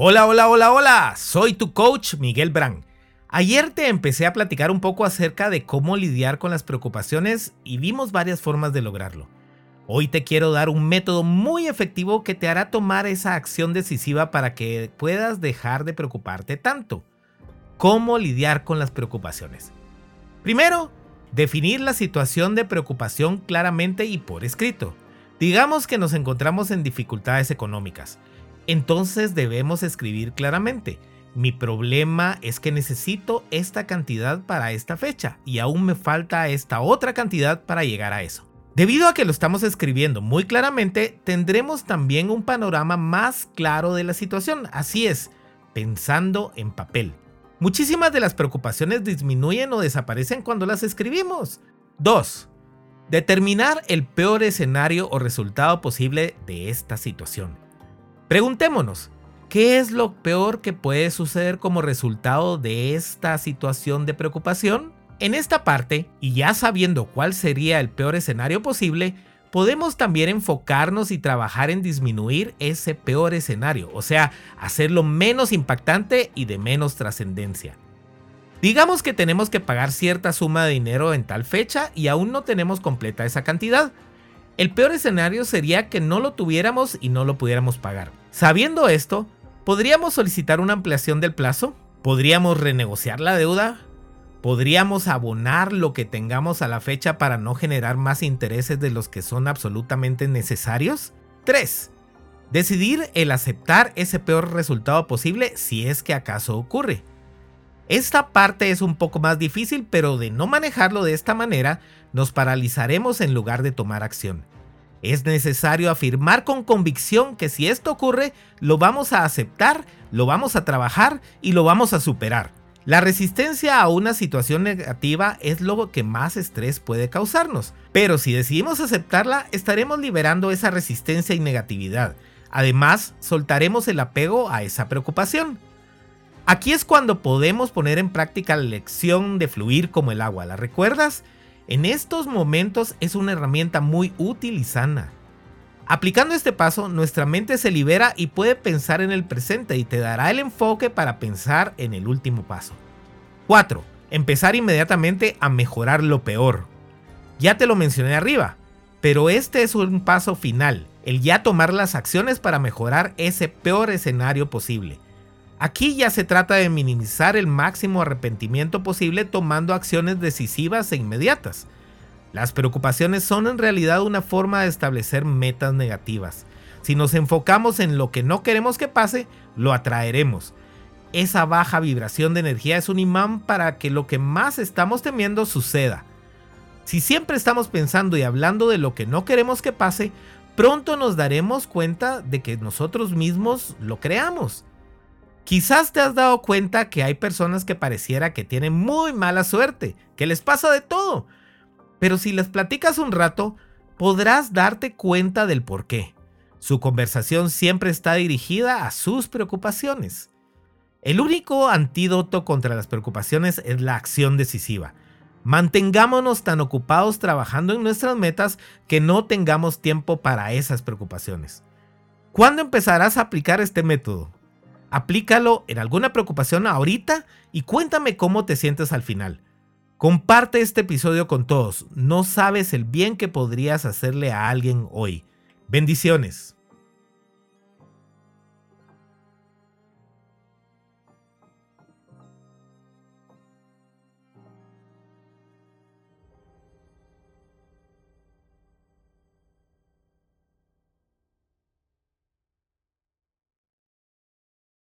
Hola, hola, hola, hola, soy tu coach Miguel Brand. Ayer te empecé a platicar un poco acerca de cómo lidiar con las preocupaciones y vimos varias formas de lograrlo. Hoy te quiero dar un método muy efectivo que te hará tomar esa acción decisiva para que puedas dejar de preocuparte tanto. ¿Cómo lidiar con las preocupaciones? Primero, definir la situación de preocupación claramente y por escrito. Digamos que nos encontramos en dificultades económicas entonces debemos escribir claramente. Mi problema es que necesito esta cantidad para esta fecha y aún me falta esta otra cantidad para llegar a eso. Debido a que lo estamos escribiendo muy claramente, tendremos también un panorama más claro de la situación. Así es, pensando en papel. Muchísimas de las preocupaciones disminuyen o desaparecen cuando las escribimos. 2. Determinar el peor escenario o resultado posible de esta situación. Preguntémonos, ¿qué es lo peor que puede suceder como resultado de esta situación de preocupación? En esta parte, y ya sabiendo cuál sería el peor escenario posible, podemos también enfocarnos y trabajar en disminuir ese peor escenario, o sea, hacerlo menos impactante y de menos trascendencia. Digamos que tenemos que pagar cierta suma de dinero en tal fecha y aún no tenemos completa esa cantidad. El peor escenario sería que no lo tuviéramos y no lo pudiéramos pagar. Sabiendo esto, ¿podríamos solicitar una ampliación del plazo? ¿Podríamos renegociar la deuda? ¿Podríamos abonar lo que tengamos a la fecha para no generar más intereses de los que son absolutamente necesarios? 3. Decidir el aceptar ese peor resultado posible si es que acaso ocurre. Esta parte es un poco más difícil, pero de no manejarlo de esta manera, nos paralizaremos en lugar de tomar acción. Es necesario afirmar con convicción que si esto ocurre, lo vamos a aceptar, lo vamos a trabajar y lo vamos a superar. La resistencia a una situación negativa es lo que más estrés puede causarnos, pero si decidimos aceptarla, estaremos liberando esa resistencia y negatividad. Además, soltaremos el apego a esa preocupación. Aquí es cuando podemos poner en práctica la lección de fluir como el agua. ¿La recuerdas? En estos momentos es una herramienta muy útil y sana. Aplicando este paso, nuestra mente se libera y puede pensar en el presente y te dará el enfoque para pensar en el último paso. 4. Empezar inmediatamente a mejorar lo peor. Ya te lo mencioné arriba, pero este es un paso final, el ya tomar las acciones para mejorar ese peor escenario posible. Aquí ya se trata de minimizar el máximo arrepentimiento posible tomando acciones decisivas e inmediatas. Las preocupaciones son en realidad una forma de establecer metas negativas. Si nos enfocamos en lo que no queremos que pase, lo atraeremos. Esa baja vibración de energía es un imán para que lo que más estamos temiendo suceda. Si siempre estamos pensando y hablando de lo que no queremos que pase, pronto nos daremos cuenta de que nosotros mismos lo creamos. Quizás te has dado cuenta que hay personas que pareciera que tienen muy mala suerte, que les pasa de todo. Pero si les platicas un rato, podrás darte cuenta del por qué. Su conversación siempre está dirigida a sus preocupaciones. El único antídoto contra las preocupaciones es la acción decisiva. Mantengámonos tan ocupados trabajando en nuestras metas que no tengamos tiempo para esas preocupaciones. ¿Cuándo empezarás a aplicar este método? Aplícalo en alguna preocupación ahorita y cuéntame cómo te sientes al final. Comparte este episodio con todos. No sabes el bien que podrías hacerle a alguien hoy. Bendiciones.